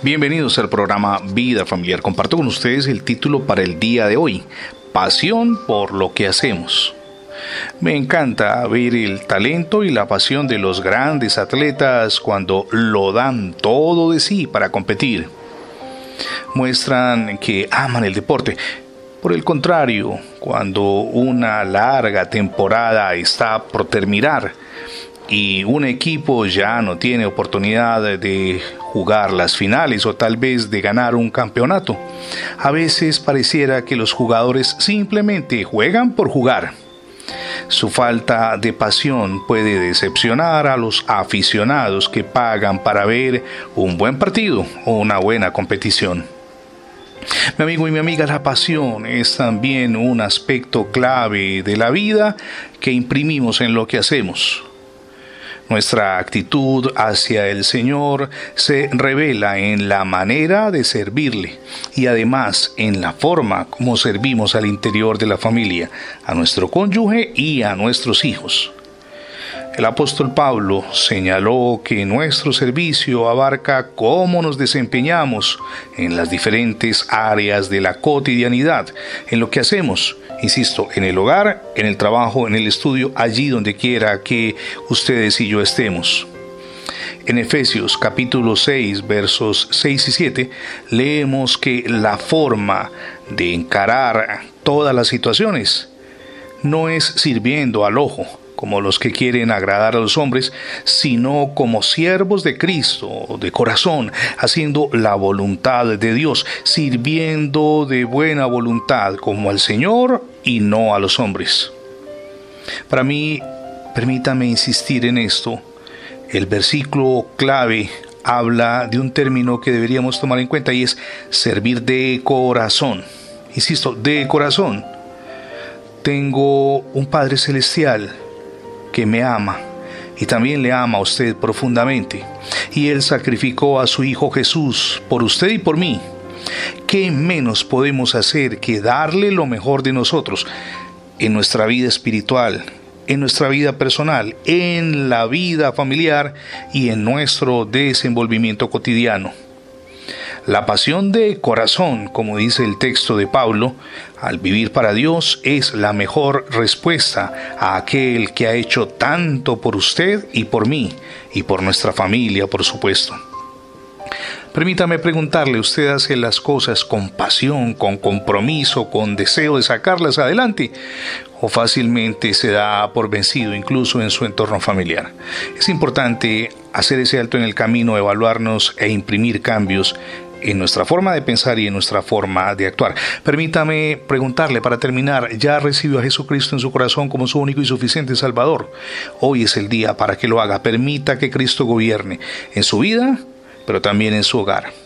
Bienvenidos al programa Vida Familiar. Comparto con ustedes el título para el día de hoy, Pasión por lo que hacemos. Me encanta ver el talento y la pasión de los grandes atletas cuando lo dan todo de sí para competir. Muestran que aman el deporte. Por el contrario, cuando una larga temporada está por terminar, y un equipo ya no tiene oportunidad de jugar las finales o tal vez de ganar un campeonato. A veces pareciera que los jugadores simplemente juegan por jugar. Su falta de pasión puede decepcionar a los aficionados que pagan para ver un buen partido o una buena competición. Mi amigo y mi amiga, la pasión es también un aspecto clave de la vida que imprimimos en lo que hacemos. Nuestra actitud hacia el Señor se revela en la manera de servirle y además en la forma como servimos al interior de la familia, a nuestro cónyuge y a nuestros hijos. El apóstol Pablo señaló que nuestro servicio abarca cómo nos desempeñamos en las diferentes áreas de la cotidianidad, en lo que hacemos, insisto, en el hogar, en el trabajo, en el estudio, allí donde quiera que ustedes y yo estemos. En Efesios capítulo 6 versos 6 y 7 leemos que la forma de encarar todas las situaciones no es sirviendo al ojo, como los que quieren agradar a los hombres, sino como siervos de Cristo, de corazón, haciendo la voluntad de Dios, sirviendo de buena voluntad como al Señor y no a los hombres. Para mí, permítame insistir en esto, el versículo clave habla de un término que deberíamos tomar en cuenta y es servir de corazón. Insisto, de corazón. Tengo un Padre Celestial que me ama y también le ama a usted profundamente. Y Él sacrificó a su Hijo Jesús por usted y por mí. ¿Qué menos podemos hacer que darle lo mejor de nosotros en nuestra vida espiritual, en nuestra vida personal, en la vida familiar y en nuestro desenvolvimiento cotidiano? La pasión de corazón, como dice el texto de Pablo, al vivir para Dios es la mejor respuesta a aquel que ha hecho tanto por usted y por mí, y por nuestra familia, por supuesto. Permítame preguntarle, ¿usted hace las cosas con pasión, con compromiso, con deseo de sacarlas adelante? ¿O fácilmente se da por vencido incluso en su entorno familiar? Es importante hacer ese alto en el camino, evaluarnos e imprimir cambios en nuestra forma de pensar y en nuestra forma de actuar. Permítame preguntarle para terminar, ¿ya recibió a Jesucristo en su corazón como su único y suficiente Salvador? Hoy es el día para que lo haga. Permita que Cristo gobierne en su vida, pero también en su hogar.